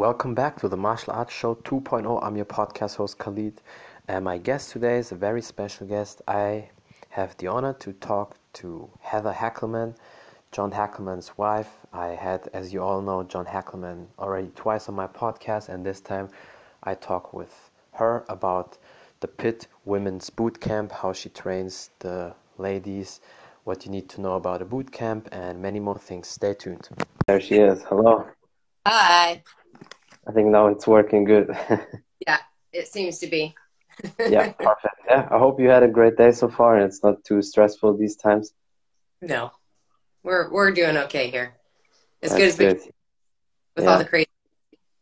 Welcome back to the Martial Arts Show 2.0. I'm your podcast host Khalid, and my guest today is a very special guest. I have the honor to talk to Heather Hackleman, John Hackleman's wife. I had, as you all know, John Hackleman already twice on my podcast, and this time I talk with her about the Pit Women's Boot Camp, how she trains the ladies, what you need to know about a boot camp, and many more things. Stay tuned. There she is. Hello. Hi. I think now it's working good. yeah, it seems to be. yeah, perfect. Yeah, I hope you had a great day so far and it's not too stressful these times. No, we're we're doing okay here. As That's good as we with yeah. all the crazy.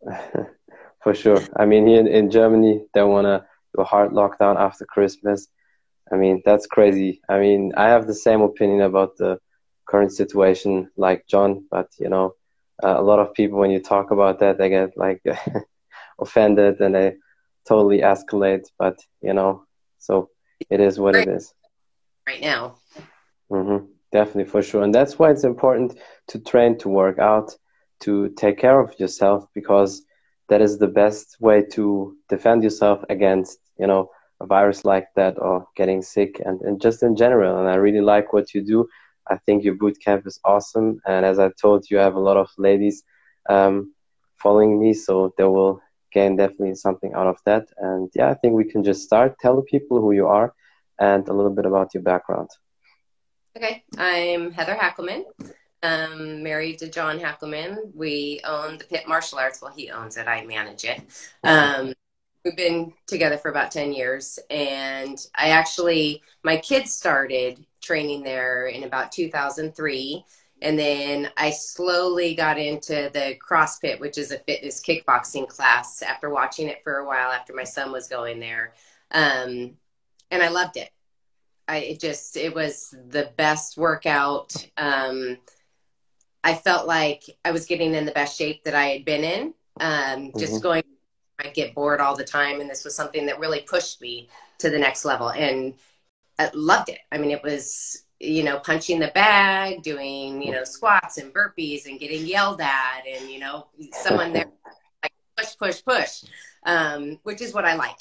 For sure. I mean, here in, in Germany, they want to do a hard lockdown after Christmas. I mean, that's crazy. I mean, I have the same opinion about the current situation like John, but you know, uh, a lot of people when you talk about that they get like offended and they totally escalate but you know so it is what right. it is. Right now. Mm-hmm. definitely for sure. And that's why it's important to train to work out to take care of yourself because that is the best way to defend yourself against you know a virus like that or getting sick and, and just in general. And i really like what you do I think your boot camp is awesome. And as I told you, I have a lot of ladies um, following me, so they will gain definitely something out of that. And yeah, I think we can just start. Tell the people who you are and a little bit about your background. Okay, I'm Heather Hackleman. Um, married to John Hackleman. We own the Pit Martial Arts. Well, he owns it. I manage it. Um, we've been together for about 10 years and i actually my kids started training there in about 2003 and then i slowly got into the crossfit which is a fitness kickboxing class after watching it for a while after my son was going there. Um, and i loved it. I it just it was the best workout. Um, i felt like i was getting in the best shape that i had been in um, just mm-hmm. going I get bored all the time, and this was something that really pushed me to the next level, and I loved it. I mean, it was you know punching the bag, doing you know squats and burpees, and getting yelled at, and you know someone there like push, push, push, um, which is what I like.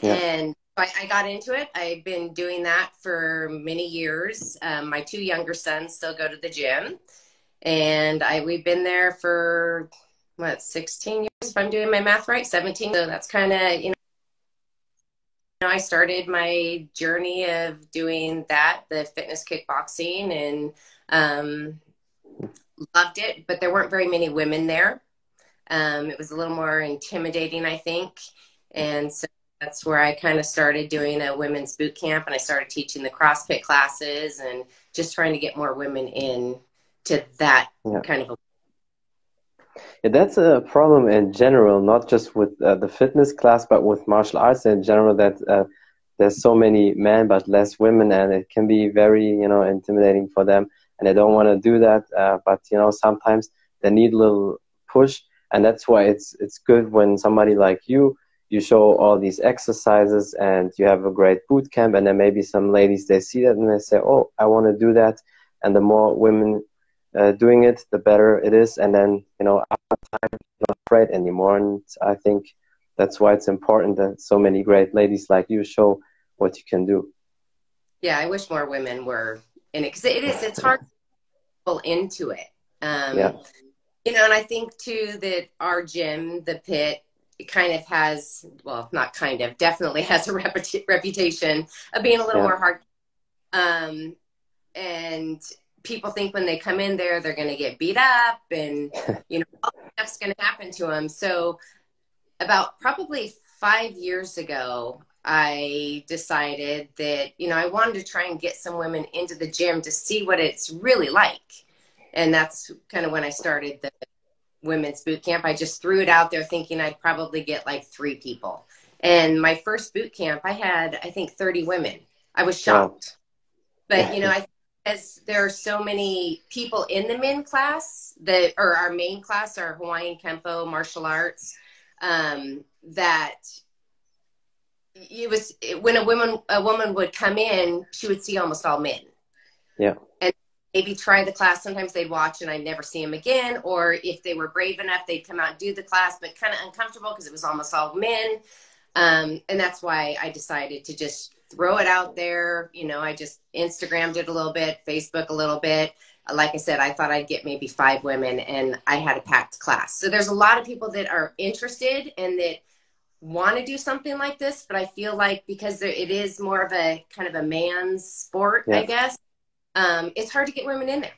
Yeah. And I, I, got into it. I've been doing that for many years. Um, my two younger sons still go to the gym, and I we've been there for what 16 years if i'm doing my math right? 17 so that's kind of you know i started my journey of doing that the fitness kickboxing and um, loved it but there weren't very many women there. Um, it was a little more intimidating i think. And so that's where i kind of started doing a women's boot camp and i started teaching the crossfit classes and just trying to get more women in to that yeah. kind of a yeah, that's a problem in general, not just with uh, the fitness class, but with martial arts in general. That uh, there's so many men but less women, and it can be very you know intimidating for them, and they don't want to do that. Uh, but you know sometimes they need a little push, and that's why it's it's good when somebody like you you show all these exercises and you have a great boot camp, and then maybe some ladies they see that and they say, oh, I want to do that, and the more women uh, doing it, the better it is. And then, you know, time, not afraid anymore. And I think that's why it's important that so many great ladies like you show what you can do. Yeah, I wish more women were in it because it is, it's hard to pull into it. Um, yeah. You know, and I think too that our gym, the pit, it kind of has, well, not kind of, definitely has a reputation of being a little yeah. more hard. Um, and people think when they come in there they're going to get beat up and you know all stuff's going to happen to them so about probably five years ago i decided that you know i wanted to try and get some women into the gym to see what it's really like. And that's kind of when i started the women's boot camp. I just threw it out there thinking i'd probably get like three people. And my first boot camp i had i think 30 women. I was shocked. Wow. but you know i because there are so many people in the men class that or our main class our hawaiian kempo martial arts um, that it was when a woman a woman would come in she would see almost all men yeah and maybe try the class. Sometimes they'd watch and I'd never see them again. Or if they were brave enough, they'd come out and do the class, but kind of uncomfortable because it was almost all men. Um, and that's why I decided to just throw it out there. You know, I just Instagrammed it a little bit, Facebook a little bit. Like I said, I thought I'd get maybe five women and I had a packed class. So there's a lot of people that are interested and that want to do something like this, but I feel like because there, it is more of a kind of a man's sport, yeah. I guess, um, it's hard to get women in there.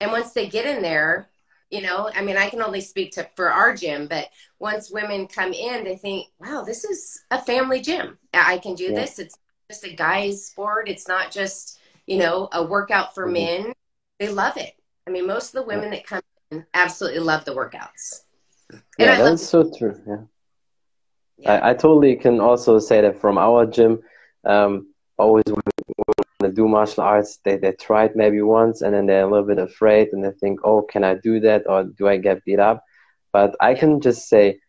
And once they get in there, you know, I mean, I can only speak to for our gym, but once women come in, they think, wow, this is a family gym. I can do yeah. this. It's just a guy's sport. It's not just, you know, a workout for mm-hmm. men. They love it. I mean, most of the women that come in absolutely love the workouts. And yeah, I that's so true. Yeah. yeah. I, I, totally can also say that from our gym, um, always to do martial arts, they, they try it maybe once and then they're a little bit afraid and they think, oh, can I do that or do I get beat up? But I can just say,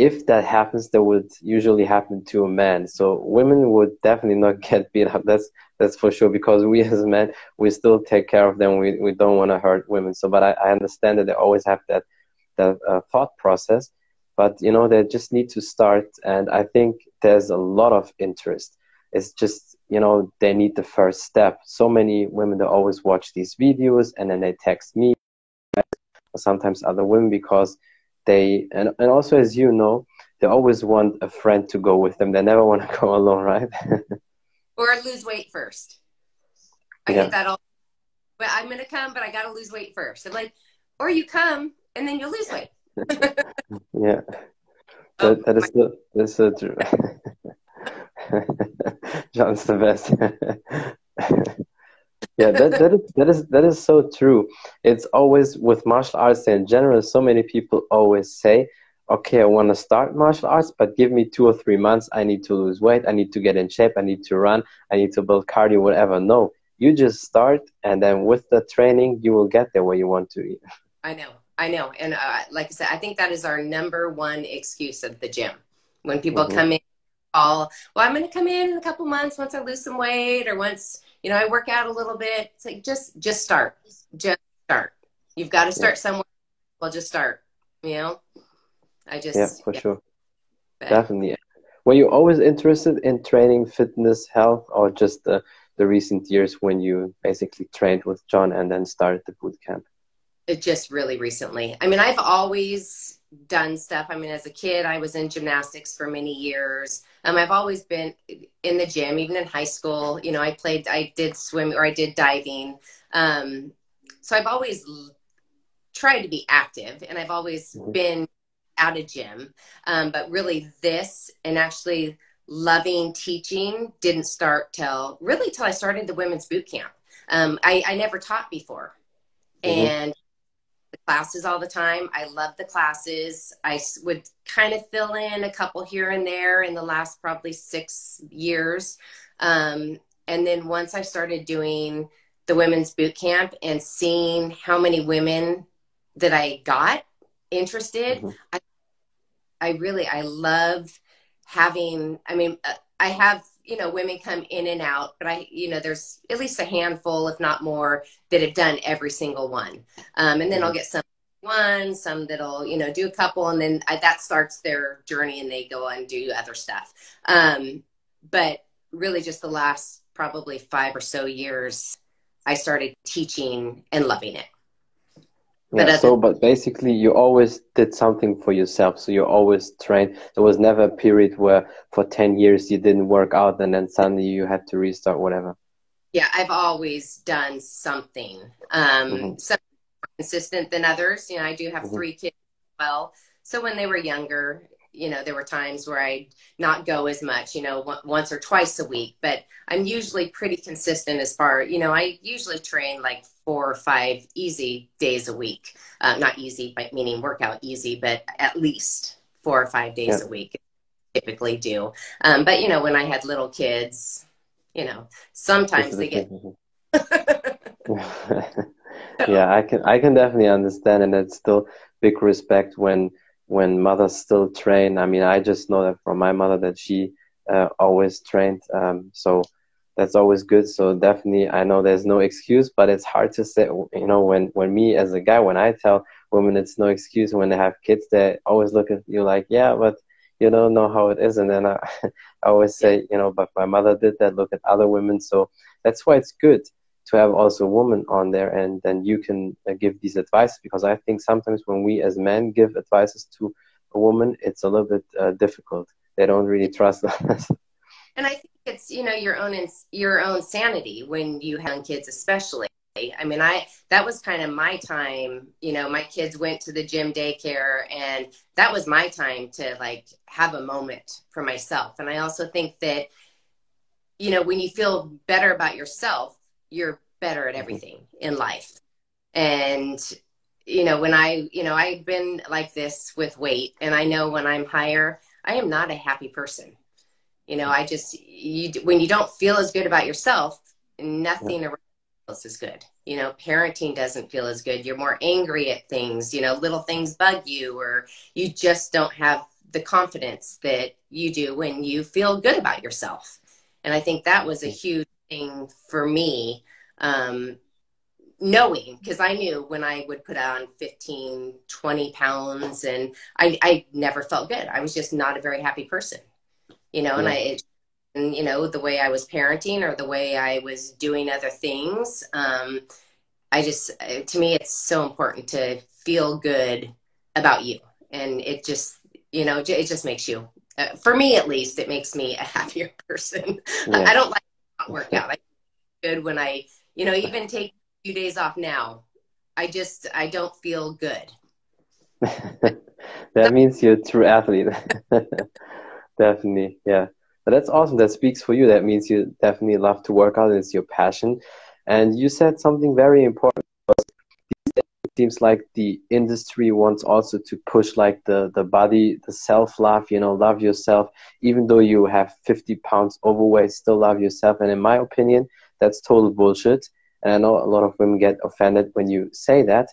if that happens, that would usually happen to a man. So women would definitely not get beat up. That's that's for sure because we as men we still take care of them. We we don't want to hurt women. So, but I, I understand that they always have that that uh, thought process. But you know they just need to start, and I think there's a lot of interest. It's just you know they need the first step so many women they always watch these videos and then they text me or sometimes other women because they and, and also as you know they always want a friend to go with them. They never want to go alone right? Or lose weight first. I yeah. get that all but i'm gonna come but i gotta lose weight first. I'm like or you come and then you'll lose weight. Yeah. Oh that, oh, that is so, that's so true. John's the best. Yeah, that, that, is, that, is, that is so true. It's always with martial arts in general, so many people always say, okay, I want to start martial arts, but give me two or three months. I need to lose weight. I need to get in shape. I need to run. I need to build cardio, whatever. No, you just start, and then with the training, you will get there where you want to. I know. I know. And uh, like I said, I think that is our number one excuse of the gym. When people mm-hmm. come in all well, I'm going to come in in a couple months once I lose some weight or once, you know, I work out a little bit. It's like, just, just start, just start. You've got to start yeah. somewhere. Well, just start, you know, I just, yeah, for yeah. sure. But, Definitely. Were you always interested in training, fitness, health, or just the, the recent years when you basically trained with John and then started the boot camp? It just really recently. I mean, I've always done stuff. I mean, as a kid, I was in gymnastics for many years. Um, I've always been in the gym, even in high school. You know, I played, I did swim or I did diving. Um, so I've always tried to be active and I've always mm-hmm. been at a gym. Um, but really, this and actually loving teaching didn't start till really till I started the women's boot camp. Um, I, I never taught before. Mm-hmm. And classes all the time. I love the classes. I would kind of fill in a couple here and there in the last probably six years. Um, and then once I started doing the women's boot camp and seeing how many women that I got interested, mm-hmm. I, I really, I love having, I mean, uh, I have you know women come in and out but i you know there's at least a handful if not more that have done every single one. Um, and then i'll get some one some that'll you know do a couple and then I, that starts their journey and they go and do other stuff. Um, but really just the last probably five or so years i started teaching and loving it yeah, but so but basically you always did something for yourself so you always trained there was never a period where for 10 years you didn't work out and then suddenly you had to restart whatever yeah i've always done something um mm-hmm. some more consistent than others you know i do have mm-hmm. three kids as well so when they were younger you know there were times where i'd not go as much you know once or twice a week but i'm usually pretty consistent as far you know i usually train like four or five easy days a week. Uh, not easy, but meaning workout easy, but at least four or five days yeah. a week typically do. Um, but you know, when I had little kids, you know, sometimes they get. yeah, I can I can definitely understand, and it's still big respect when when mothers still train. I mean, I just know that from my mother that she uh, always trained. Um, so that's always good. So definitely, I know there's no excuse, but it's hard to say. You know, when when me as a guy, when I tell women it's no excuse when they have kids, they always look at you like, yeah, but you don't know how it is. And then I, I always say, you know, but my mother did that. Look at other women. So that's why it's good to have also a woman on there, and then you can uh, give these advice because I think sometimes when we as men give advices to a woman, it's a little bit uh, difficult. They don't really trust us. And I think it's you know your own your own sanity when you have kids, especially. I mean, I that was kind of my time. You know, my kids went to the gym daycare, and that was my time to like have a moment for myself. And I also think that, you know, when you feel better about yourself, you're better at mm-hmm. everything in life. And you know, when I, you know, I've been like this with weight, and I know when I'm higher, I am not a happy person. You know, I just you when you don't feel as good about yourself, nothing around else is good. You know, parenting doesn't feel as good. You're more angry at things. You know, little things bug you, or you just don't have the confidence that you do when you feel good about yourself. And I think that was a huge thing for me. Um, knowing because I knew when I would put on 15, 20 pounds and I, I never felt good. I was just not a very happy person you know, yeah. and I, and, you know, the way I was parenting or the way I was doing other things. Um, I just, to me, it's so important to feel good about you. And it just, you know, it just makes you, uh, for me at least, it makes me a happier person. Yeah. I don't like work out. I good when I, you know, even take a few days off now. I just, I don't feel good. that means you're a true athlete. Definitely, yeah. But that's awesome. That speaks for you. That means you definitely love to work out. It's your passion. And you said something very important. Seems like the industry wants also to push like the the body, the self love. You know, love yourself. Even though you have 50 pounds overweight, still love yourself. And in my opinion, that's total bullshit. And I know a lot of women get offended when you say that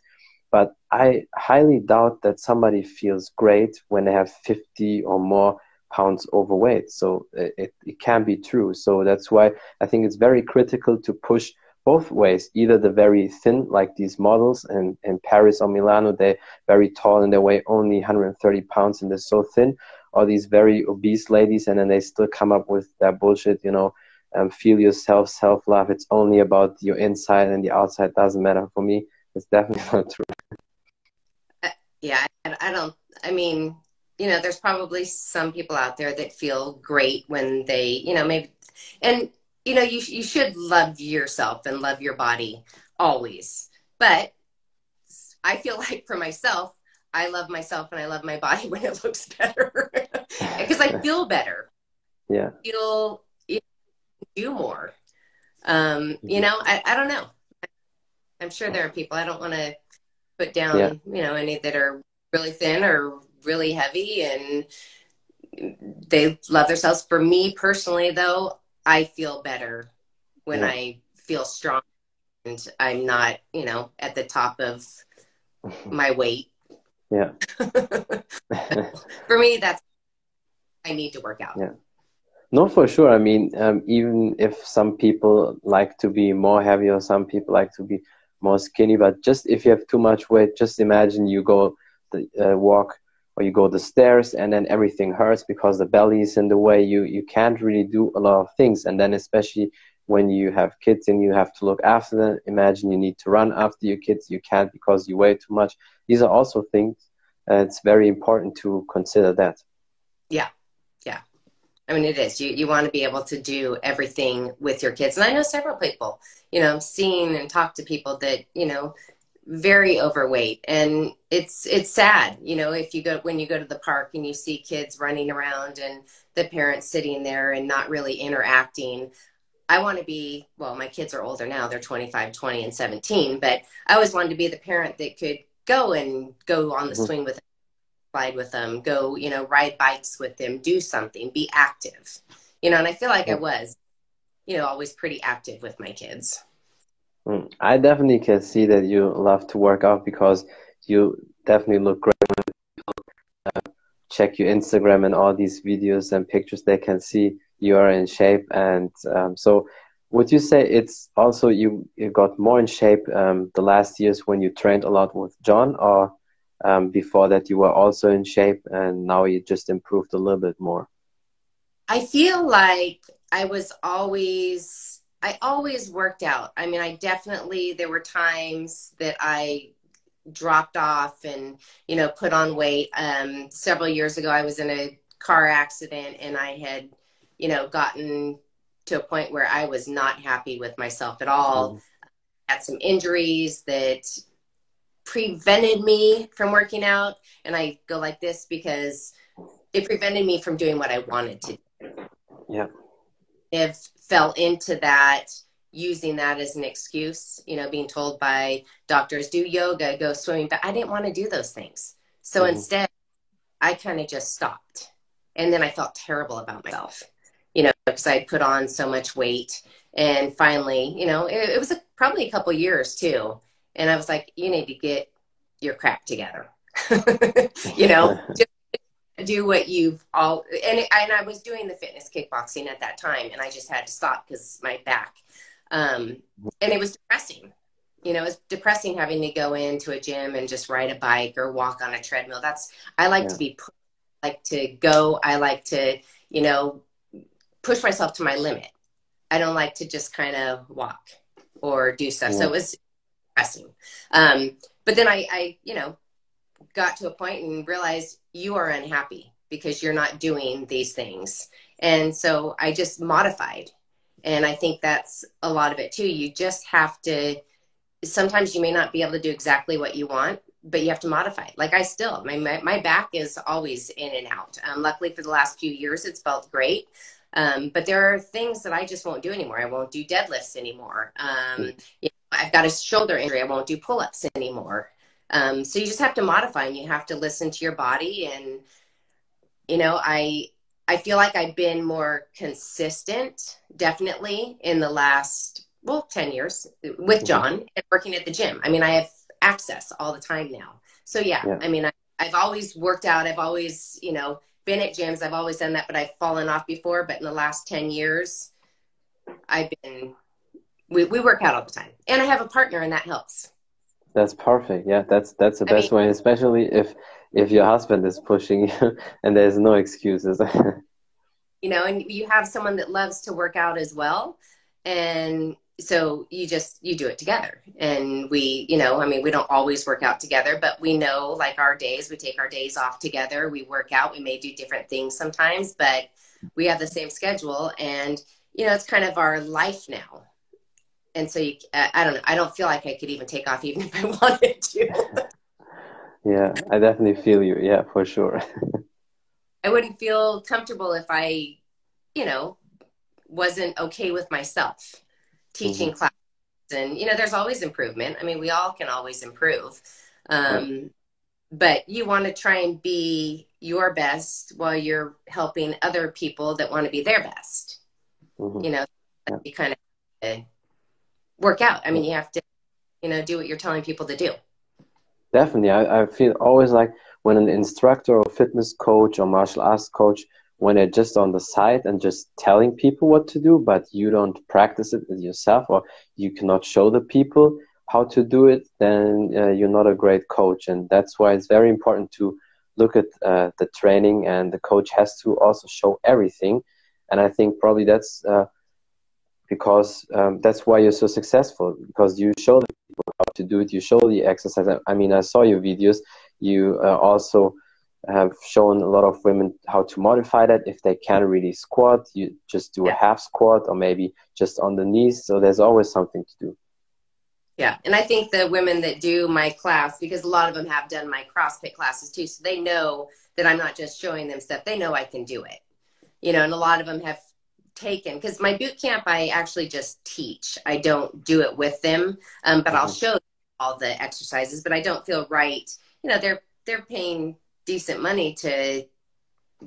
but I highly doubt that somebody feels great when they have 50 or more pounds overweight. So it, it can be true. So that's why I think it's very critical to push both ways, either the very thin, like these models in, in Paris or Milano, they're very tall and they weigh only 130 pounds and they're so thin, or these very obese ladies and then they still come up with that bullshit, you know, um, feel yourself, self love. It's only about your inside and the outside doesn't matter. For me, it's definitely not true. Uh, yeah, I don't, I mean, you know, there's probably some people out there that feel great when they, you know, maybe, and, you know, you, you should love yourself and love your body always. But I feel like for myself, I love myself and I love my body when it looks better because I feel better. Yeah. I feel you know, do more. Um, you know, I, I don't know. I'm sure there are people I don't want to put down, yeah. you know, any that are really thin or really heavy and they love themselves. For me personally, though, I feel better when yeah. I feel strong and I'm not, you know, at the top of my weight. Yeah. for me, that's I need to work out. Yeah. No, for sure. I mean, um, even if some people like to be more heavy or some people like to be more skinny, but just if you have too much weight, just imagine you go the, uh, walk or you go the stairs and then everything hurts because the belly is in the way you you can't really do a lot of things. And then especially when you have kids and you have to look after them imagine you need to run after your kids you can't because you weigh too much. These are also things uh, it's very important to consider that. Yeah. Yeah. I mean it is. You you want to be able to do everything with your kids. And i know several people you know seen and talked to people that you know very overweight. And it's it's sad you know if you go when you go to the park and you see kids running around and the parents sitting there and not really interacting. I want to be well my kids are older now they're 25 20 and 17 but i always wanted to be the parent that could go and go on the mm-hmm. swing with them slide with them go you know ride bikes with them do something be active. You know and i feel like i was you know always pretty active with my kids I definitely can see that you love to work out because you definitely look great uh, check your Instagram and all these videos and pictures. They can see you are in shape, and um, so would you say it's also you, you got more in shape um, the last years when you trained a lot with John, or um, before that you were also in shape and now you just improved a little bit more? I feel like I was always I always worked out. I mean, I definitely there were times that I dropped off and you know put on weight. Um, several years ago, I was in a car accident and I had you know gotten to a point where I was not happy with myself at all. Mm. Had some injuries that prevented me from working out, and I go like this because it prevented me from doing what I wanted to. Do. Yeah. If fell into that using that as an excuse, you know, being told by doctors, do yoga, go swimming, but I didn't want to do those things. So mm-hmm. instead, I kind of just stopped. And then I felt terrible about myself you know, because I put on so much weight. And finally, you know, it, it was a, probably a couple years too. And I was like, you need to get your crap together. you know, just do what you've all and and I was doing the fitness kickboxing at that time, and I just had to stop because my back. Um, and it was depressing. You know, it's depressing having to go into a gym and just ride a bike or walk on a treadmill. That's I like yeah. to be I like to go. I like to you know push myself to my limit. I don't like to just kind of walk or do stuff. Yeah. So it was depressing. Um, but then I, I, you know, got to a point and realized you are unhappy because you're not doing these things. And so I just modified. And I think that's a lot of it too. You just have to, sometimes you may not be able to do exactly what you want, but you have to modify. Like I still, my, my, my back is always in and out. Um, luckily for the last few years, it's felt great. Um, but there are things that I just won't do anymore. I won't do deadlifts anymore. Um, you know, I've got a shoulder injury. I won't do pull ups anymore. Um, so you just have to modify and you have to listen to your body. And, you know, I, I feel like I've been more consistent, definitely in the last, well, 10 years with mm-hmm. John and working at the gym. I mean, I have access all the time now. So yeah, yeah. I mean, I, I've always worked out. I've always, you know, been at gyms. I've always done that, but I've fallen off before. But in the last 10 years, I've been, we, we work out all the time. And I have a partner, and that helps. That's perfect. Yeah, that's that's the I best mean, way, especially if if your husband is pushing you and there's no excuses. you know, and you have someone that loves to work out as well. And so you just you do it together and we you know i mean we don't always work out together but we know like our days we take our days off together we work out we may do different things sometimes but we have the same schedule and you know it's kind of our life now and so you, i don't know i don't feel like i could even take off even if i wanted to yeah i definitely feel you yeah for sure i wouldn't feel comfortable if i you know wasn't okay with myself teaching mm-hmm. classes and you know there's always improvement i mean we all can always improve um, right. but you want to try and be your best while you're helping other people that want to be their best mm-hmm. you know yeah. you kind of work out i mean you have to you know do what you're telling people to do definitely I, I feel always like when an instructor or fitness coach or martial arts coach when they're just on the side and just telling people what to do, but you don't practice it yourself or you cannot show the people how to do it, then uh, you're not a great coach. And that's why it's very important to look at uh, the training and the coach has to also show everything. And I think probably that's uh, because um, that's why you're so successful because you show the people how to do it, you show the exercise. I mean, I saw your videos. You uh, also have shown a lot of women how to modify that if they can't really squat you just do yeah. a half squat or maybe just on the knees so there's always something to do yeah and i think the women that do my class because a lot of them have done my crossfit classes too so they know that i'm not just showing them stuff they know i can do it you know and a lot of them have taken because my boot camp i actually just teach i don't do it with them um, but mm-hmm. i'll show all the exercises but i don't feel right you know they're they're paying decent money to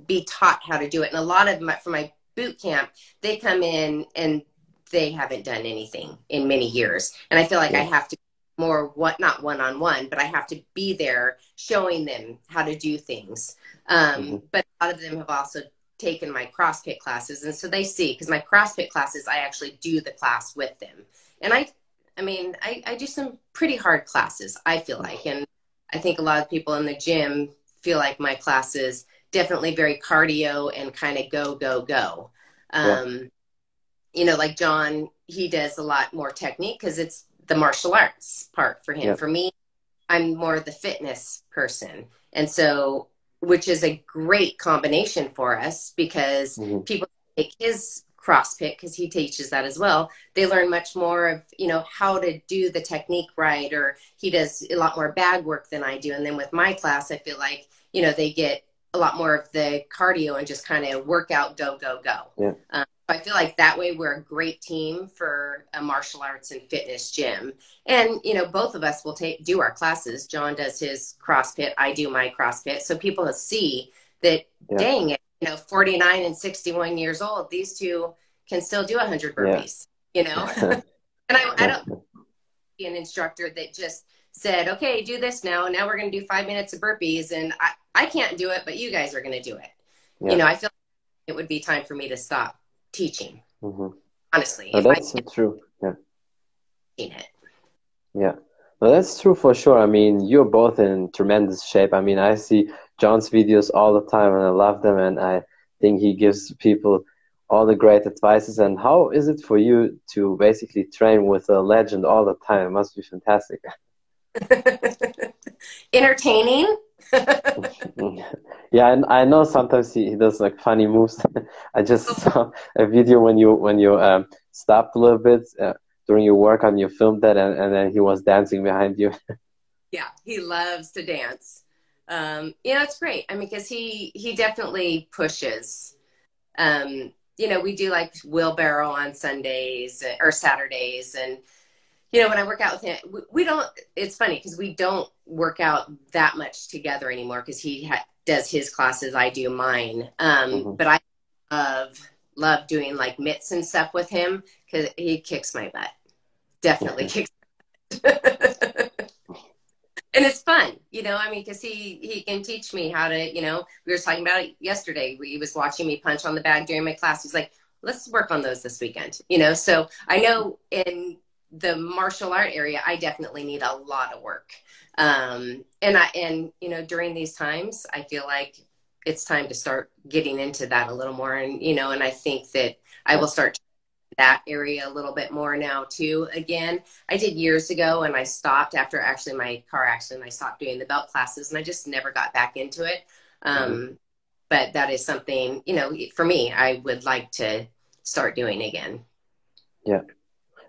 be taught how to do it. And a lot of my, for my boot camp, they come in and they haven't done anything in many years. And I feel like yeah. I have to more what not one on one, but I have to be there showing them how to do things. Um, mm-hmm. But a lot of them have also taken my CrossFit classes, and so they see because my CrossFit classes, I actually do the class with them, and I, I mean, I, I do some pretty hard classes. I feel like, and I think a lot of people in the gym feel like my classes definitely very cardio and kind of go go go. Um, yeah. You know, like John, he does a lot more technique because it's the martial arts part for him. Yeah. For me, I'm more the fitness person, and so which is a great combination for us because mm-hmm. people take his CrossFit because he teaches that as well. They learn much more of you know how to do the technique right, or he does a lot more bag work than I do. And then with my class, I feel like you know they get a lot more of the cardio and just kind of work out, go go go. Yeah. Um, I feel like that way we're a great team for a martial arts and fitness gym. And you know, both of us will take do our classes. John does his CrossFit, I do my CrossFit, so people will see that. Yeah. Dang it, you know, forty nine and sixty one years old, these two can still do hundred burpees. Yeah. You know, and I, I don't be an instructor that just said, "Okay, do this now. Now we're going to do five minutes of burpees," and I I can't do it, but you guys are going to do it. Yeah. You know, I feel like it would be time for me to stop teaching. Mm-hmm. Honestly, oh, that's I, true. Yeah. It. Yeah. Well, that's true for sure. I mean, you're both in tremendous shape. I mean, I see John's videos all the time and I love them. And I think he gives people all the great advices. And how is it for you to basically train with a legend all the time? It must be fantastic. Entertaining. yeah, and I know sometimes he, he does like funny moves. I just saw a video when you when you um, stopped a little bit uh, during your work and you filmed that, and, and then he was dancing behind you. yeah, he loves to dance. Um, you know, it's great. I mean, because he he definitely pushes. Um, you know, we do like wheelbarrow on Sundays or Saturdays, and you know, when I work out with him, we, we don't. It's funny because we don't work out that much together anymore because he ha- does his classes, I do mine. Um, mm-hmm. But I love love doing like mitts and stuff with him because he kicks my butt. Definitely kicks. and it's fun, you know. I mean, because he he can teach me how to, you know. We were talking about it yesterday. He was watching me punch on the bag during my class. He's like, "Let's work on those this weekend," you know. So I know in the martial art area, I definitely need a lot of work. Um, and I, and, you know, during these times, I feel like it's time to start getting into that a little more. And, you know, and I think that I will start that area a little bit more now too. Again, I did years ago and I stopped after actually my car accident. I stopped doing the belt classes and I just never got back into it. Um, mm-hmm. But that is something, you know, for me, I would like to start doing again. Yeah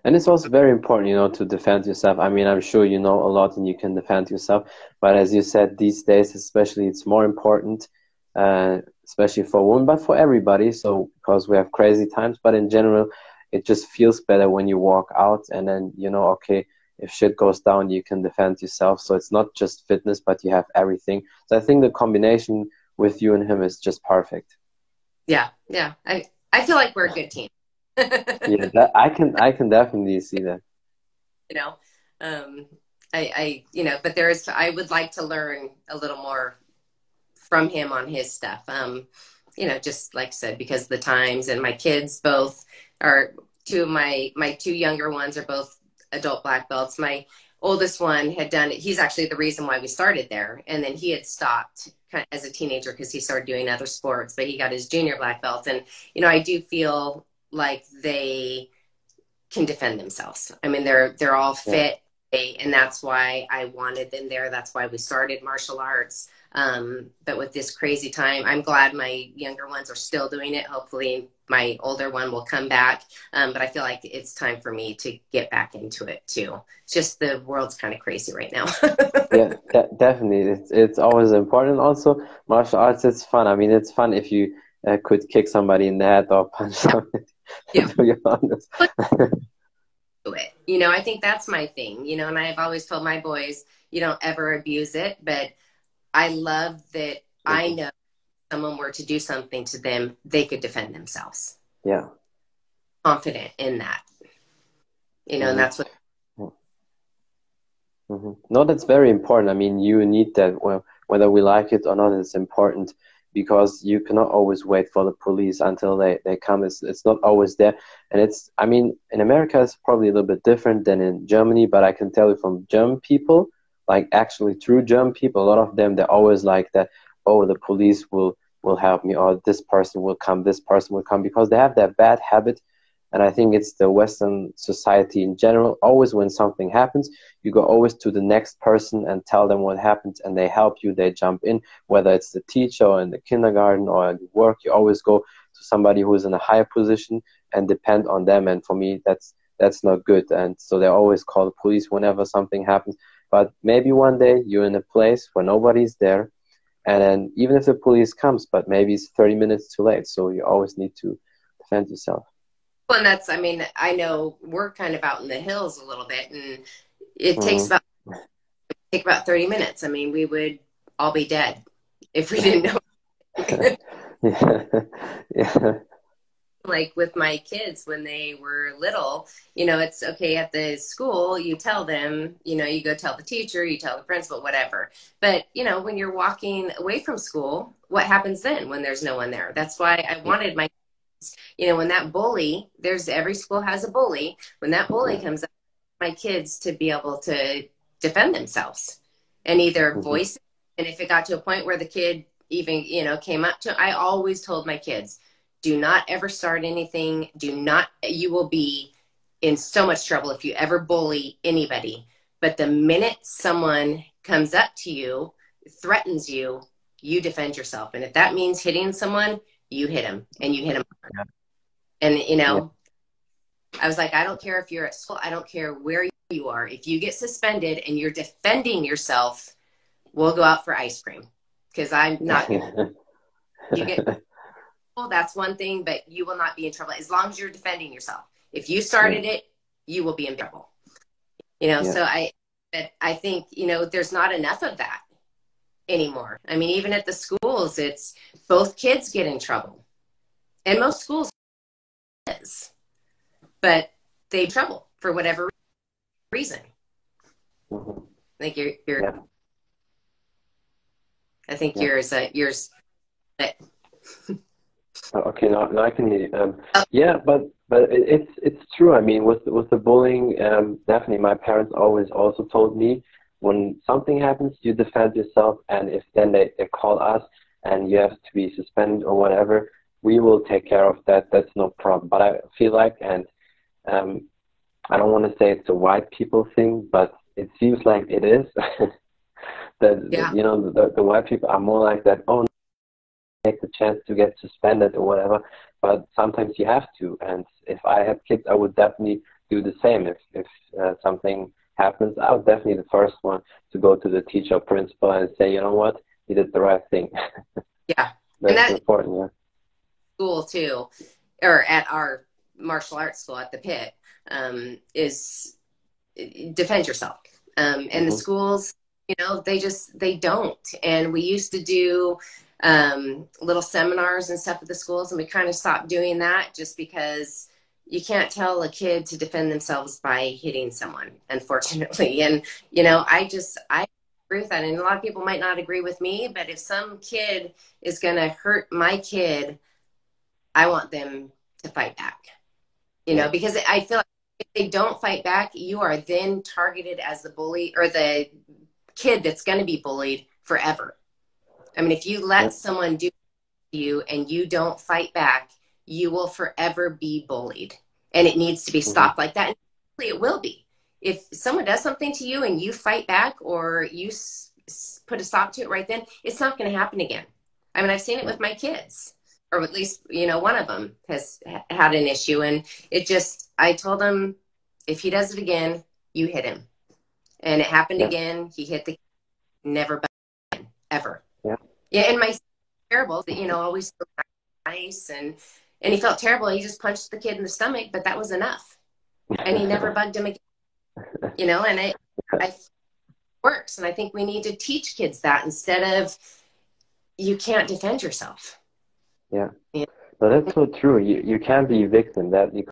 and it's also very important you know to defend yourself. I mean i'm sure you know a lot and you can defend yourself but as you said these days especially it's more important uh, especially for women but for everybody. So because we have crazy times but in general it just feels better when you walk out and then you know okay if shit goes down you can defend yourself. So it's not just fitness but you have everything. So i think the combination with you and him is just perfect. Yeah yeah. I i feel like we're a good team yeah, that, I can I can definitely see that. You know, um, I, I you know, but there is I would like to learn a little more from him on his stuff. Um, you know, just like I said, because the times and my kids both are two of my my two younger ones are both adult black belts. My oldest one had done it. He's actually the reason why we started there, and then he had stopped as a teenager because he started doing other sports. But he got his junior black belt, and you know, I do feel like they can defend themselves. I mean, they're they're all fit, yeah. and that's why I wanted them there. That's why we started martial arts. Um, but with this crazy time, I'm glad my younger ones are still doing it. Hopefully, my older one will come back. Um, but I feel like it's time for me to get back into it too. It's just the world's kind of crazy right now. yeah, de- definitely. It's it's always important. Also, martial arts. It's fun. I mean, it's fun if you uh, could kick somebody in the head or punch somebody. Yeah. to be honest. it. You know, I think that's my thing. You know, and I've always told my boys, you don't ever abuse it. But I love that mm-hmm. I know someone were to do something to them, they could defend themselves. Yeah. Confident in that. You know, mm-hmm. and that's what. Mm-hmm. No, that's very important. I mean, you need that. Well, whether we like it or not, it's important because you cannot always wait for the police until they, they come. It's, it's not always there. And it's, I mean, in America, it's probably a little bit different than in Germany, but I can tell you from German people, like actually true German people, a lot of them, they're always like that, oh, the police will, will help me, or this person will come, this person will come, because they have that bad habit and I think it's the Western society in general. Always when something happens, you go always to the next person and tell them what happened, and they help you. They jump in, whether it's the teacher or in the kindergarten or at work. You always go to somebody who is in a higher position and depend on them. And for me, that's that's not good. And so they always call the police whenever something happens. But maybe one day you're in a place where nobody's there, and then even if the police comes, but maybe it's 30 minutes too late. So you always need to defend yourself. Well, and that's, I mean, I know we're kind of out in the hills a little bit, and it mm-hmm. takes about take about thirty minutes. I mean, we would all be dead if we didn't know. yeah. yeah. Like with my kids when they were little, you know, it's okay at the school, you tell them, you know, you go tell the teacher, you tell the principal, whatever. But, you know, when you're walking away from school, what happens then when there's no one there? That's why I wanted my you know, when that bully, there's every school has a bully. When that bully comes up, my kids to be able to defend themselves and either mm-hmm. voice. And if it got to a point where the kid even, you know, came up to, I always told my kids, do not ever start anything. Do not, you will be in so much trouble if you ever bully anybody. But the minute someone comes up to you, threatens you, you defend yourself. And if that means hitting someone, you hit him and you hit him. Yeah. And, you know, yeah. I was like, I don't care if you're at school, I don't care where you are. If you get suspended and you're defending yourself, we'll go out for ice cream because I'm not. you get, well, that's one thing, but you will not be in trouble as long as you're defending yourself. If you started it, you will be in trouble. You know, yeah. so I, but I think you know, there's not enough of that anymore. I mean, even at the schools, it's both kids get in trouble, and most schools is, but they trouble for whatever reason. Mm-hmm. I think you're, you're yeah. I think yeah. yours, uh, yours. okay, now, now I can hear you. Um, oh. Yeah, but but it, it's it's true. I mean, with with the bullying, um, definitely, my parents always also told me when something happens, you defend yourself, and if then they, they call us and you have to be suspended or whatever, we will take care of that. That's no problem. But I feel like, and um, I don't want to say it's a white people thing, but it seems like it is. that yeah. you know the, the white people are more like that. Oh, take the chance to get suspended or whatever. But sometimes you have to. And if I had kids, I would definitely do the same. If if uh, something happens, I was definitely the first one to go to the teacher principal and say, you know what, you did the right thing. Yeah. That's that, important, yeah. School too, or at our martial arts school at the pit, um, is defend yourself. Um, and mm-hmm. the schools, you know, they just, they don't. And we used to do um, little seminars and stuff at the schools, and we kind of stopped doing that just because you can't tell a kid to defend themselves by hitting someone, unfortunately. And, you know, I just, I agree with that. And a lot of people might not agree with me, but if some kid is going to hurt my kid, I want them to fight back, you know, because I feel like if they don't fight back, you are then targeted as the bully or the kid that's going to be bullied forever. I mean, if you let someone do you and you don't fight back, you will forever be bullied and it needs to be mm-hmm. stopped mm-hmm. like that. And it will be. If someone does something to you and you fight back or you s- put a stop to it right then, it's not going to happen again. I mean, I've seen it with my kids, or at least, you know, one of them has ha- had an issue. And it just, I told him, if he does it again, you hit him. And it happened yeah. again. He hit the, never back, ever. Yeah. Yeah. And my terrible, you know, always so nice and and he felt terrible. He just punched the kid in the stomach, but that was enough. And he never bugged him again. You know, and it I, works. And I think we need to teach kids that instead of you can't defend yourself. Yeah. yeah. No, that's so true. You you can be a victim. That you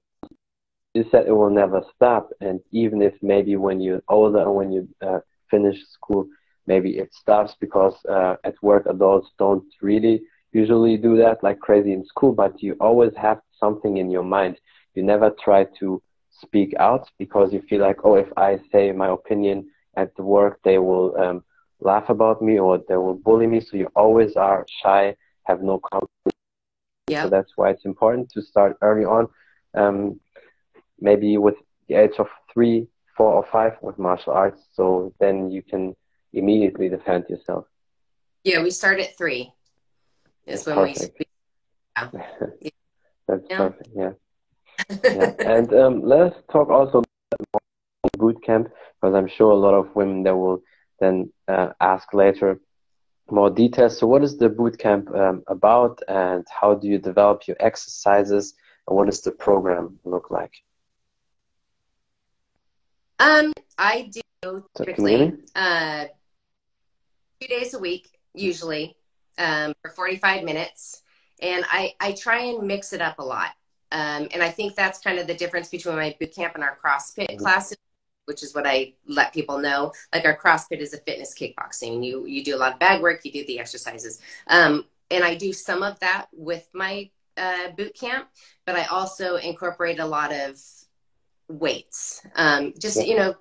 you said it will never stop, and even if maybe when you're older and when you uh, finish school, maybe it stops because uh, at work adults don't really usually do that like crazy in school, but you always have something in your mind. You never try to speak out because you feel like, oh, if I say my opinion at the work, they will um, laugh about me or they will bully me. So you always are shy, have no confidence. Yeah. So that's why it's important to start early on, um, maybe with the age of three, four, or five with martial arts. So then you can immediately defend yourself. Yeah, we start at three. Is when Perfect. we. Yeah. That's Yeah. perfect. Yeah. yeah. And um, let's talk also about boot camp because I'm sure a lot of women that will then uh, ask later more details. So, what is the boot camp um, about, and how do you develop your exercises, and what does the program look like? Um, I do So, can you hear typically uh, two days a week, usually, um, for 45 minutes. And I, I try and mix it up a lot. Um, and I think that's kind of the difference between my boot camp and our CrossFit Mhm. classes, which is what I let people know. Like our CrossFit is a fitness kickboxing. You you do a lot of bag work, you do the exercises. Um, and I do some of that with my uh, boot camp, but I also incorporate a lot of weights. Um, just you know,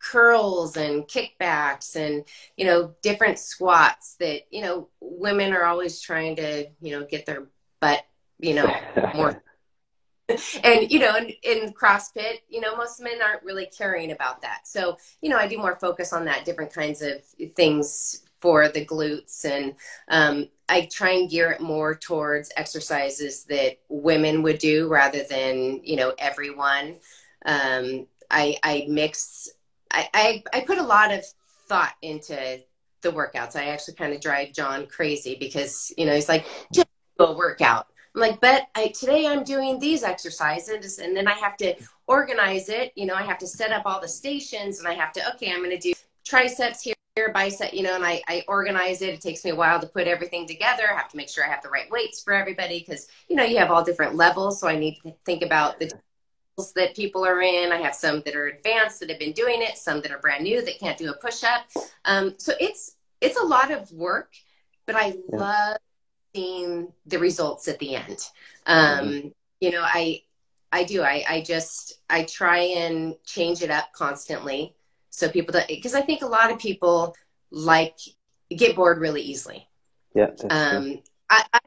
curls and kickbacks and you know different squats that you know women are always trying to you know get their butt you know more. And you know in, in crossfit you know most men aren't really caring about that. So you know i do more focus on that different kinds of things for the glutes and um, i try and gear it more towards exercises that women would do rather than you know everyone. Um, I, I mix I, I, put a lot of thought into the workouts i actually kind of drive john crazy because you know he's like just do a workout I'm like, but I, today I'm doing these exercises and then I have to organize it. You know, I have to set up all the stations and I have to, okay, I'm going to do triceps here, bicep, you know, and I, I organize it. It takes me a while to put everything together. I have to make sure I have the right weights for everybody because, you know, you have all different levels. So I need to think about the that people are in. I have some that are advanced that have been doing it, some that are brand new that can't do a push up. Um, so it's, it's a lot of work, but I Yeah. love seeing the results at the end. Um, You know, I I do. I I just I try and change it up constantly so people don't because I think a lot of people like get bored really easily. yeah. Um, I, I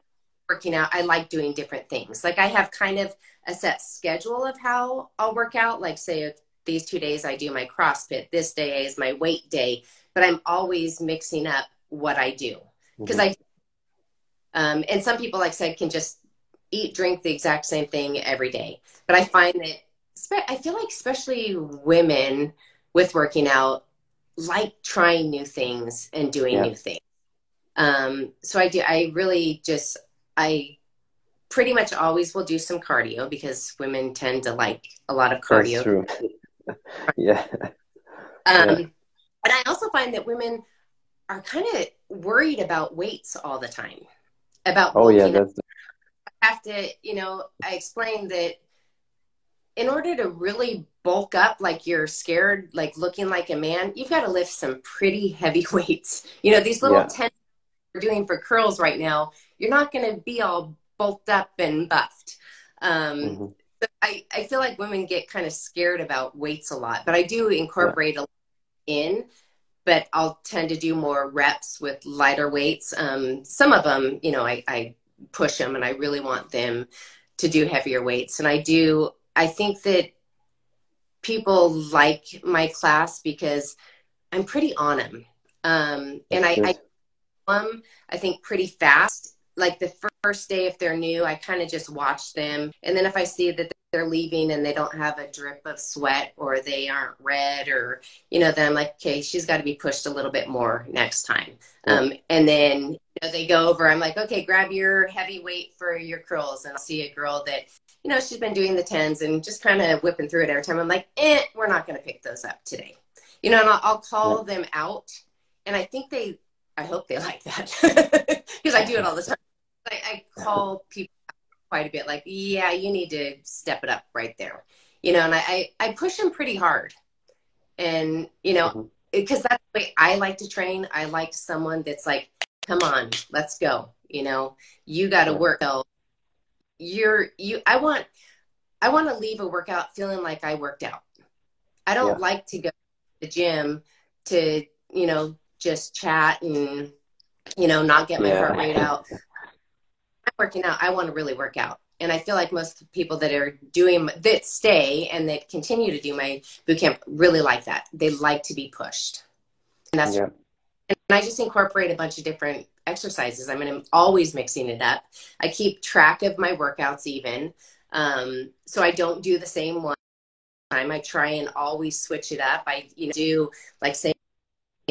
working out. I like doing different things. Like I have kind of a set schedule of how I'll work out. Like say if these two days I do my CrossFit, this day is my weight day, but I'm always mixing up what I do because Mhm. I um, and some people, like I said, can just eat, drink the exact same thing every day. But I find that spe- I feel like especially women with working out like trying new things and doing Yeah. new things. Um, so I do. I really just I pretty much always will do some cardio because women tend to like a lot of cardio. That's true. yeah, Um, Yeah. And I also find that women are kind of worried about weights all the time. About oh yeah, up. that's I have to, you know, I explained that in order to really bulk up like you're scared, like looking like a man, you've got to lift some pretty heavy weights. You know, these little Yeah. 10 we're doing for curls right now, you're not going to be all bulked up and buffed. Um, mhm. but I, I feel like women get kind of scared about weights a lot, but I do incorporate a lot in, but I'll tend to do more reps with lighter weights. Um, some of them, you know, I, I push them and I really want them to do heavier weights. And I do, I think that people like my class because I'm pretty on them. Um, and I, I them, I think, pretty fast. Like the first day, if they're new, I kind of just watch them. And then if I see that they're leaving and they don't have a drip of sweat or they aren't red or, you know, then I'm like, okay, she's got to be pushed a little bit more next time. Yeah. Um, and then you know, they go over, I'm like, okay, grab your heavy weight for your curls. And I'll see a girl that, you know, she's been doing the tens and just kind of whipping through it every time. I'm like, eh, we're not going to pick those up today. You know, and I'll, I'll call them out. And I think they, I hope they like that because I do it all the time. I, I call people quite a bit like, yeah, you need to step it up right there. You know, and I, I, push them pretty hard. And, you know, Mhm. because that's the way I like to train. I like someone that's like, come on, let's go. You know, you got to work out. You're you. I want. I want to leave a workout feeling like I worked out. I don't yeah. like to go to the gym to you know just chat and you know not get my yeah. heart rate out. I'm working out. I want to really work out. And I feel like most people that are doing that stay and that continue to do my boot camp really like that. They like to be pushed. And that's yeah. and I just incorporate a bunch of different exercises. I mean, I'm always mixing it up. I keep track of my workouts even. Um, so I don't do the same one time. I try and always switch it up. I you know do like say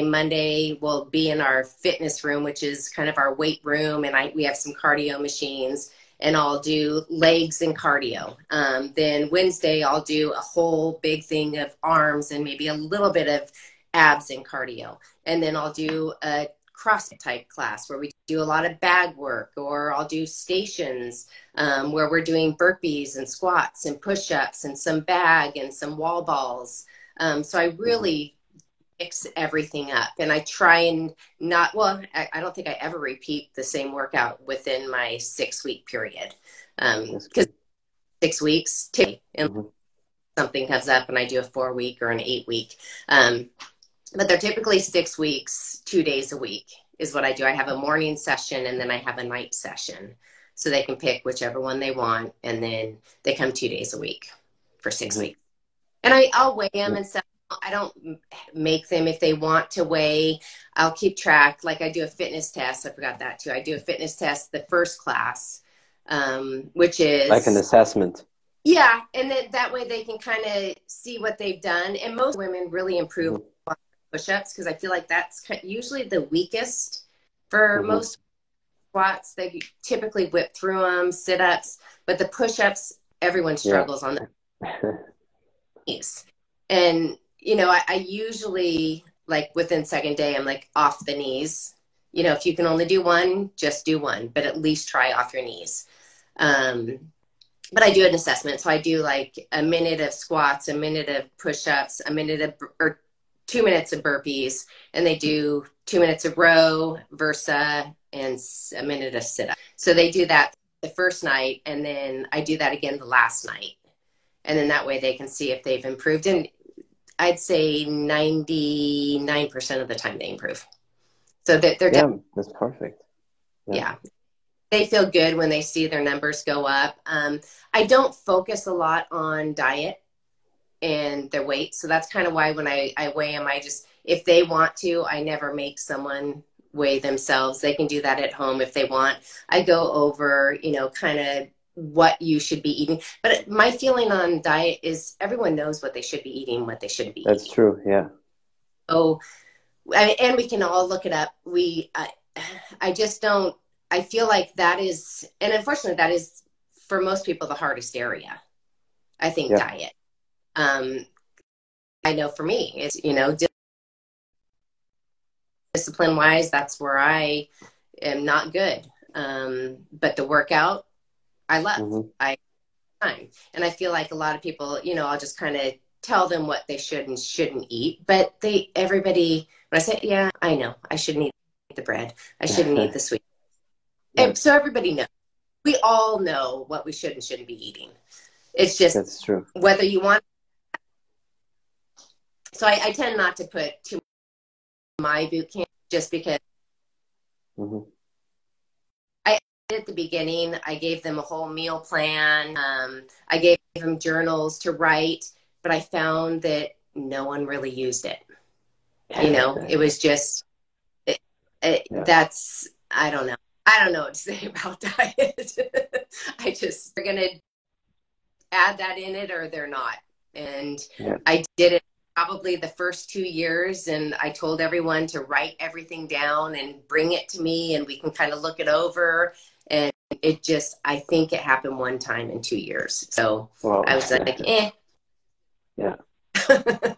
Monday we'll be in our fitness room, which is kind of our weight room, and I we have some cardio machines and I'll do legs and cardio. Um, then Wednesday, I'll do a whole big thing of arms and maybe a little bit of abs and cardio. And then I'll do a CrossFit type class where we do a lot of bag work, or I'll do stations um, where we're doing burpees and squats and push ups and some bag and some wall balls. Um, so I really mix everything up and I try and not, well, I, I, don't think I ever repeat the same workout within my six week period. Because um, six weeks, and mm-hmm. something comes up and I do a four week or an eight week. Um, but they're typically six weeks, two days a week is what I do. I have a morning session and then I have a night session. So they can pick whichever one they want and then they come two days a week for 6 mm-hmm. weeks. And I, I'll weigh them and stuff I don't make them if they want to weigh. I'll keep track. Like I do a fitness test. I forgot that too. I do a fitness test the first class, um, which is like an assessment. Yeah, and then that way they can kind of see what they've done. And most women really improve mm-hmm. push-ups because I feel like that's usually the weakest for mm-hmm. most squats. They typically whip through them, sit-ups, but the push-ups, everyone struggles yeah. on them. Yes. And you know, I, I usually like within second day, I'm like off the knees. You know, if you can only do one, just do one, but at least try off your knees. Um, but I do an assessment. So I do like a minute of squats, a minute of push ups, a minute of, or two minutes of burpees, and they do two minutes of row, versa, and a minute of sit up. So they do that the first night, and then I do that again the last night. And then that way they can see if they've improved. And I'd say 99% of the time they improve. So that they're, yeah, that's perfect. Yeah. yeah. They feel good when they see their numbers go up. Um, I don't focus a lot on diet and their weight. So that's kind of why when I, I weigh them, I just, if they want to, I never make someone weigh themselves. They can do that at home if they want. I go over, you know, kind of what you should be eating. But my feeling on diet is everyone knows what they should be eating, what they shouldn't be. That's eating. true. Yeah. Oh, and we can all look it up. We, I, I just don't. I feel like that is, and unfortunately, that is for most people the hardest area. I think yeah. diet. Um, I know for me, it's you know discipline wise, that's where I am not good. Um, but the workout, I love. Mm-hmm. I time. And I feel like a lot of people, you know, I'll just kind of tell them what they should and shouldn't eat. But they, everybody, when I say, yeah, I know, I shouldn't eat the bread. I shouldn't eat the sweet. And so everybody knows. We all know what we should and shouldn't be eating. It's just That's true. whether you want. So I, I tend not to put too my boot camp just because mm-hmm at the beginning, I gave them a whole meal plan. Um, I gave them journals to write, but I found that no one really used it. You know, it was just it, it, yeah. that's I don't know. I don't know what to say about diet. I just they're gonna add that in it or they're not. And yeah. I did it probably the first two years and I told everyone to write everything down and bring it to me and we can kind of look it over and it just I think it happened one time in two years. So well, I was like, eh. Yeah.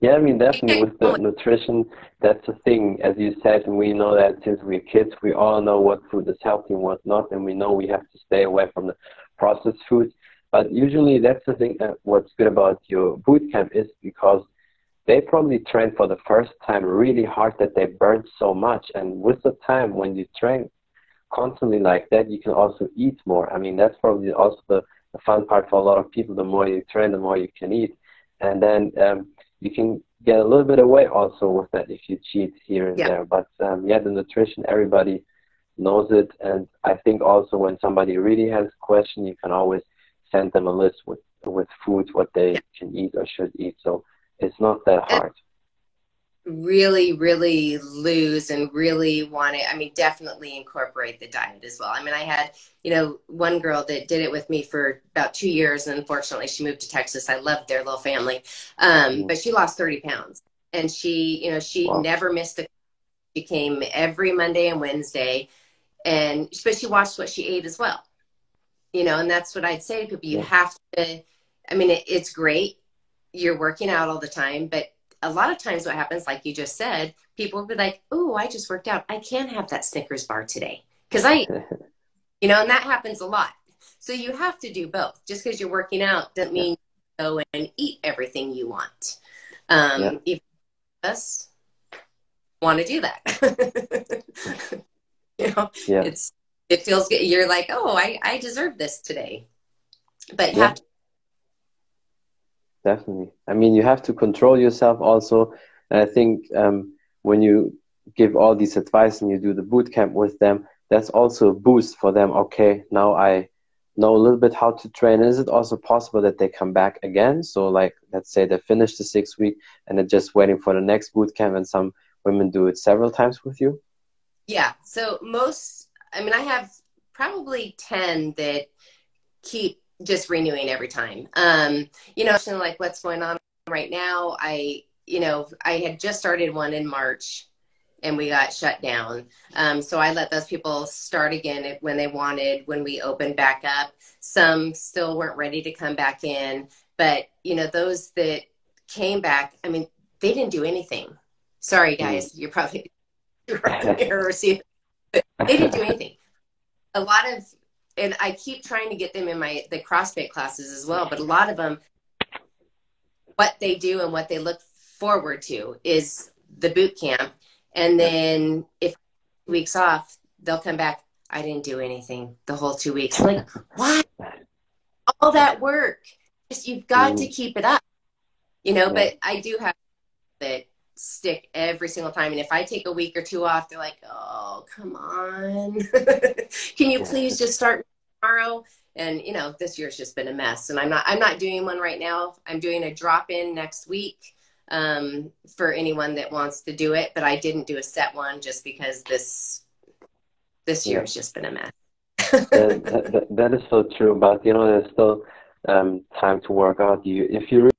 yeah, I mean definitely with the nutrition, that's the thing. As you said, and we know that since we're kids, we all know what food is healthy and what's not, and we know we have to stay away from the processed foods. But usually, that's the thing. Uh, what's good about your boot camp is because they probably trained for the first time really hard that they burned so much. And with the time, when you train constantly like that, you can also eat more. I mean, that's probably also the, the fun part for a lot of people. The more you train, the more you can eat. And then um, you can get a little bit away also with that if you cheat here and yeah. there. But um, yeah, the nutrition, everybody knows it. And I think also when somebody really has a question, you can always send them a list with with foods what they yeah. can eat or should eat. So it's not that hard. Really, really lose and really want it. I mean, definitely incorporate the diet as well. I mean, I had, you know, one girl that did it with me for about two years, and unfortunately, she moved to Texas. I loved their little family, um, mm. but she lost thirty pounds, and she, you know, she wow. never missed a. She came every Monday and Wednesday, and but she watched what she ate as well, you know, and that's what I'd say to people. You yeah. have to. I mean, it, it's great you're working out all the time, but a lot of times what happens, like you just said, people will be like, oh, I just worked out. I can't have that Snickers bar today. Because I, you know, and that happens a lot. So you have to do both. Just because you're working out doesn't mean you go and eat everything you want. Um, yeah. Even us want to do that. you know, yeah. it's, it feels good. You're like, oh, I, I deserve this today. But you yeah. have to definitely. I mean, you have to control yourself also. And I think um, when you give all these advice and you do the boot camp with them, that's also a boost for them. Okay, now I know a little bit how to train. Is it also possible that they come back again? So, like, let's say they finish the six week and they're just waiting for the next boot camp, and some women do it several times with you. Yeah. So most, I mean, I have probably ten that keep just renewing every time. Um, you know, like what's going on right now. I, you know, I had just started one in March and we got shut down. Um, so I let those people start again when they wanted when we opened back up. Some still weren't ready to come back in, but you know, those that came back, I mean, they didn't do anything. Sorry, guys, mm. you're probably you're or see, but they didn't do anything. A lot of and I keep trying to get them in my the CrossFit classes as well. But a lot of them, what they do and what they look forward to is the boot camp, and then if weeks off, they'll come back. I didn't do anything the whole two weeks. I'm like what? All that work, just you've got mm. to keep it up, you know. But I do have that stick every single time. And if I take a week or two off, they're like, oh, come on. Can you please just start tomorrow? And you know, this year's just been a mess. And I'm not I'm not doing one right now. I'm doing a drop in next week um, for anyone that wants to do it. But I didn't do a set one just because this this year has just been a mess. that, that, that is so true. But you know, there's still um, time to work out. You if you really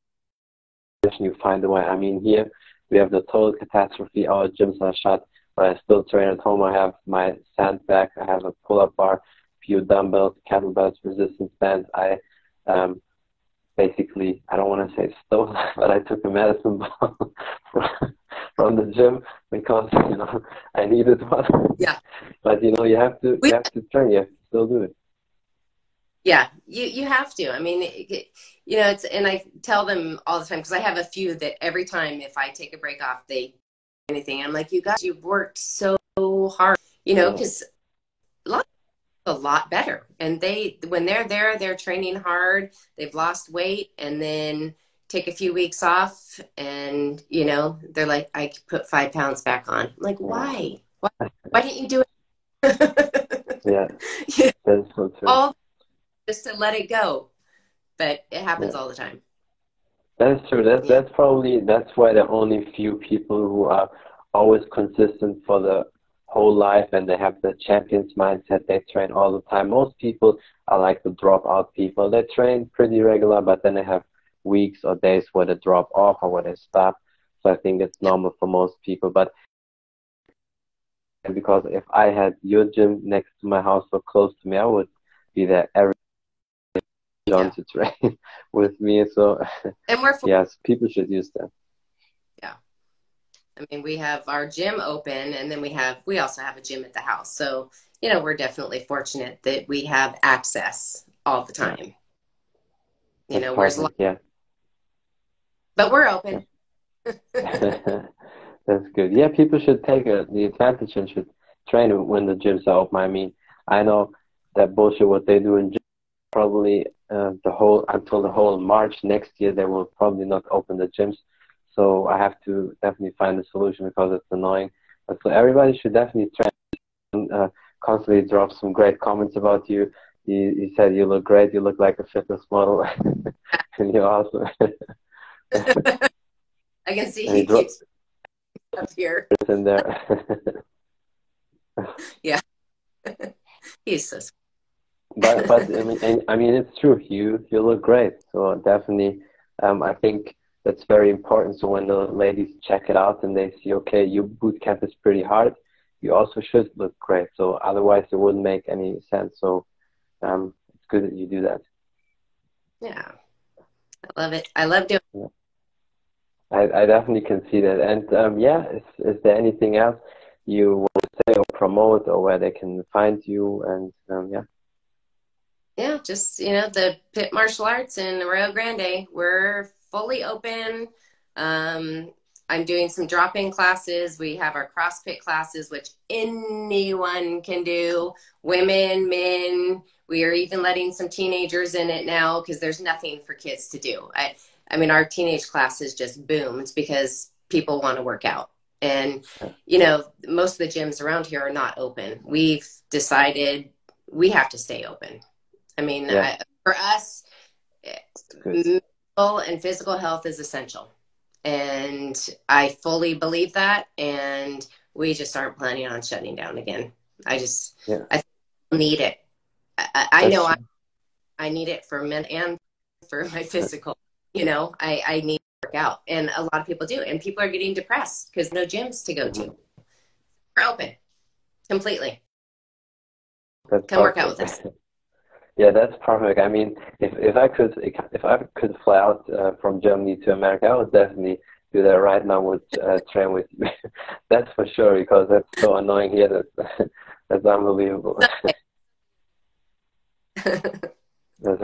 you find a way. I mean, here we have the total catastrophe. Our gyms are shut, but I still train at home. I have my sandbag. I have a pull-up bar, few dumbbells, kettlebells, resistance bands. I um, basically, I don't want to say stole, but I took a medicine ball from the gym because you know I needed one. Yeah. but you know, you have to you have to train. You have to still do it. Yeah, you you have to. I mean, It, it, you know, it's and I tell them all the time because I have a few that every time if I take a break off, they anything. I'm like, you guys, you've worked so hard, you know, because a lot a lot better, and they when they're there, they're training hard. They've lost weight, and then take a few weeks off, and you know, they're like, I put five pounds back on. I'm like, why? Why, why didn't you do it? yeah, yeah. So true. All just to let it go. But it happens yeah. all the time. That's true. That's yeah. that's probably that's why there are only few people who are always consistent for the whole life and they have the champions mindset. They train all the time. Most people are like the dropout people. They train pretty regular, but then they have weeks or days where they drop off or where they stop. So I think it's normal for most people. But because if I had your gym next to my house or close to me, I would be there every John yeah. to train with me. So, and we're yes, people should use them. Yeah, I mean, we have our gym open, and then we have we also have a gym at the house. So, you know, we're definitely fortunate that we have access all the time. You That's know, where's yeah, but we're open. That's good. Yeah, people should take a, the advantage and should train when the gyms are open. I mean, I know that bullshit what they do in gym probably uh, the whole until the whole March next year they will probably not open the gyms. So I have to definitely find a solution because it's annoying. But so everybody should definitely try and uh, constantly drop some great comments about you. You, you said you look great. You look like a fitness model, and you're awesome. I can see he keeps up here. In there. yeah, he's so. But but I mean, I mean it's true. You you look great. So definitely, um, I think that's very important. So when the ladies check it out and they see, okay, your boot camp is pretty hard, you also should look great. So otherwise, it wouldn't make any sense. So um, it's good that you do that. Yeah, I love it. I love doing. Yeah. I, I definitely can see that. And um, yeah, is, is there anything else you want to say or promote, or where they can find you? And um, yeah. Yeah, just you know the Pit Martial Arts in Arroyo Grande. We're fully open. Um, I'm doing some drop in classes. We have our CrossFit classes, which anyone can do women, men. We are even letting some teenagers in it now because there's nothing for kids to do. I, I mean, our teenage classes just boomed because people want to work out. And, you know, most of the gyms around here are not open. We've decided we have to stay open. I mean, yeah. I, for us, mental and physical health is essential. And I fully believe that. And we just aren't planning on shutting down again. I just, yeah. I need it. I, I know I, I need it for men and for my physical. You know, I, I need to work out. And a lot of people do. And people are getting depressed because no gyms to go to. Mm-hmm. We're open completely. That's Come work out with us. Yeah, that's perfect. I mean, if if I could if I could fly out uh, from Germany to America, I would definitely do that right now. Would uh, train with you. that's for sure because that's so annoying here. That's that's unbelievable. that's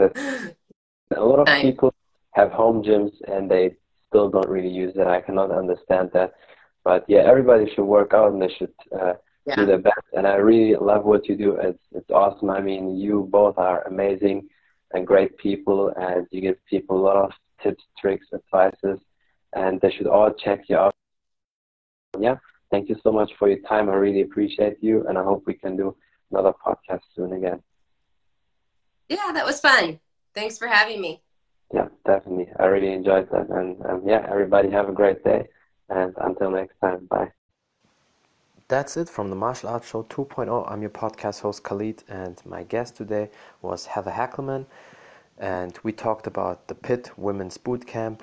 a lot of people have home gyms and they still don't really use it. I cannot understand that. But yeah, everybody should work out and they should uh, yeah. do the best. And I really love what you do. It's it's awesome. I mean, you both are amazing and great people, and you give people a lot of tips, tricks, advices, and they should all check you out. Yeah, thank you so much for your time. I really appreciate you, and I hope we can do another podcast soon again. Yeah, that was fun. Thanks for having me. Yeah, definitely. I really enjoyed that. And um, yeah, everybody have a great day. And until next time, bye. That's it from the Martial Arts Show 2.0. I'm your podcast host Khalid, and my guest today was Heather Hackleman. And we talked about the Pit Women's Boot Camp,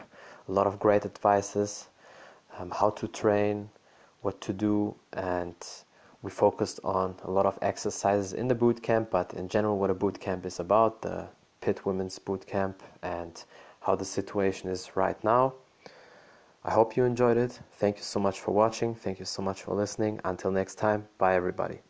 a lot of great advices, um, how to train, what to do, and we focused on a lot of exercises in the boot camp, but in general, what a boot camp is about the Pit Women's Boot Camp and how the situation is right now. I hope you enjoyed it. Thank you so much for watching. Thank you so much for listening. Until next time, bye everybody.